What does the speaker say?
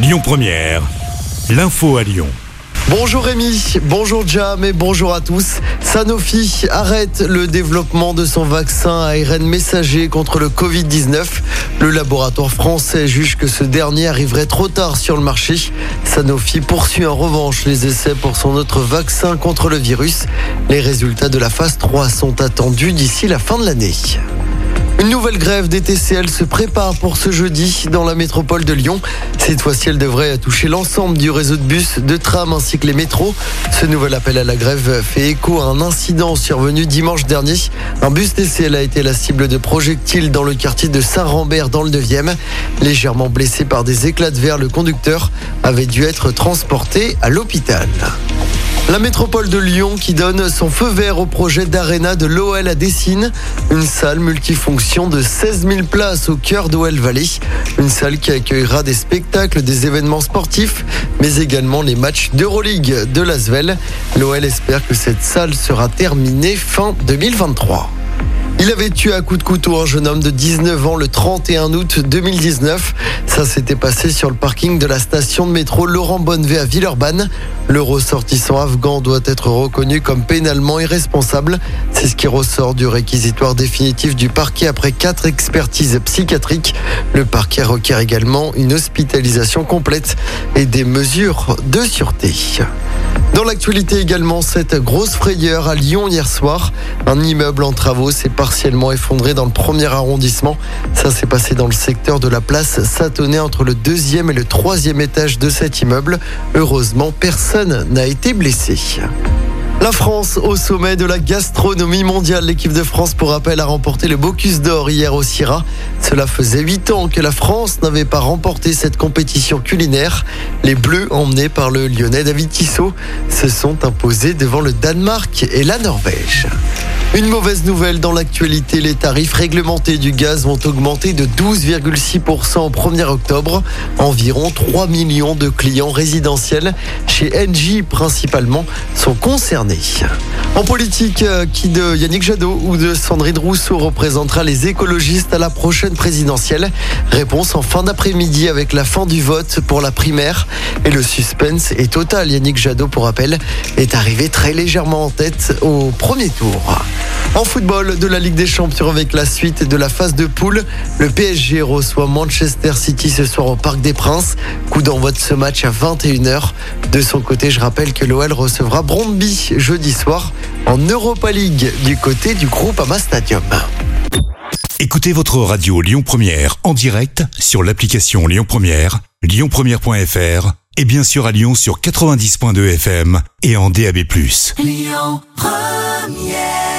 Lyon Première, l'info à Lyon. Bonjour Rémi, bonjour Jam et bonjour à tous. Sanofi arrête le développement de son vaccin ARN messager contre le Covid-19. Le laboratoire français juge que ce dernier arriverait trop tard sur le marché. Sanofi poursuit en revanche les essais pour son autre vaccin contre le virus. Les résultats de la phase 3 sont attendus d'ici la fin de l'année. Une nouvelle grève des TCL se prépare pour ce jeudi dans la métropole de Lyon. Cette fois-ci, elle devrait toucher l'ensemble du réseau de bus, de trams ainsi que les métros. Ce nouvel appel à la grève fait écho à un incident survenu dimanche dernier. Un bus TCL a été la cible de projectiles dans le quartier de Saint-Rambert dans le 9e. Légèrement blessé par des éclats de verre, le conducteur avait dû être transporté à l'hôpital. La métropole de Lyon qui donne son feu vert au projet d'Arena de l'OL à Dessine, une salle multifonction de 16 000 places au cœur d'OL Valley, une salle qui accueillera des spectacles, des événements sportifs, mais également les matchs d'Euroleague de l'Asvel. L'OL espère que cette salle sera terminée fin 2023. Il avait tué à coup de couteau un jeune homme de 19 ans le 31 août 2019. Ça s'était passé sur le parking de la station de métro Laurent Bonnevet à Villeurbanne. Le ressortissant afghan doit être reconnu comme pénalement irresponsable. C'est ce qui ressort du réquisitoire définitif du parquet après quatre expertises psychiatriques. Le parquet requiert également une hospitalisation complète et des mesures de sûreté. Dans l'actualité également, cette grosse frayeur à Lyon hier soir. Un immeuble en travaux s'est partiellement effondré dans le premier arrondissement. Ça s'est passé dans le secteur de la place Satonnet entre le deuxième et le troisième étage de cet immeuble. Heureusement, personne n'a été blessé. La France au sommet de la gastronomie mondiale. L'équipe de France, pour rappel, a remporté le Bocuse d'Or hier au Syrah. Cela faisait 8 ans que la France n'avait pas remporté cette compétition culinaire. Les Bleus, emmenés par le Lyonnais David Tissot, se sont imposés devant le Danemark et la Norvège. Une mauvaise nouvelle dans l'actualité, les tarifs réglementés du gaz vont augmenter de 12,6% au 1er octobre. Environ 3 millions de clients résidentiels, chez Engie principalement, sont concernés. En politique, euh, qui de Yannick Jadot ou de Sandrine Rousseau représentera les écologistes à la prochaine présidentielle? Réponse en fin d'après-midi avec la fin du vote pour la primaire. Et le suspense est total. Yannick Jadot, pour rappel, est arrivé très légèrement en tête au premier tour. En football de la Ligue des Champions avec la suite de la phase de poule, le PSG reçoit Manchester City ce soir au Parc des Princes. Coup d'envoi de ce match à 21h. De son côté, je rappelle que l'OL recevra Brondby jeudi soir en Europa League du côté du groupe Ama Stadium. Écoutez votre radio Lyon Première en direct sur l'application Lyon Première, lyonpremière.fr et bien sûr à Lyon sur 90.2 FM et en DAB+. Lyon Première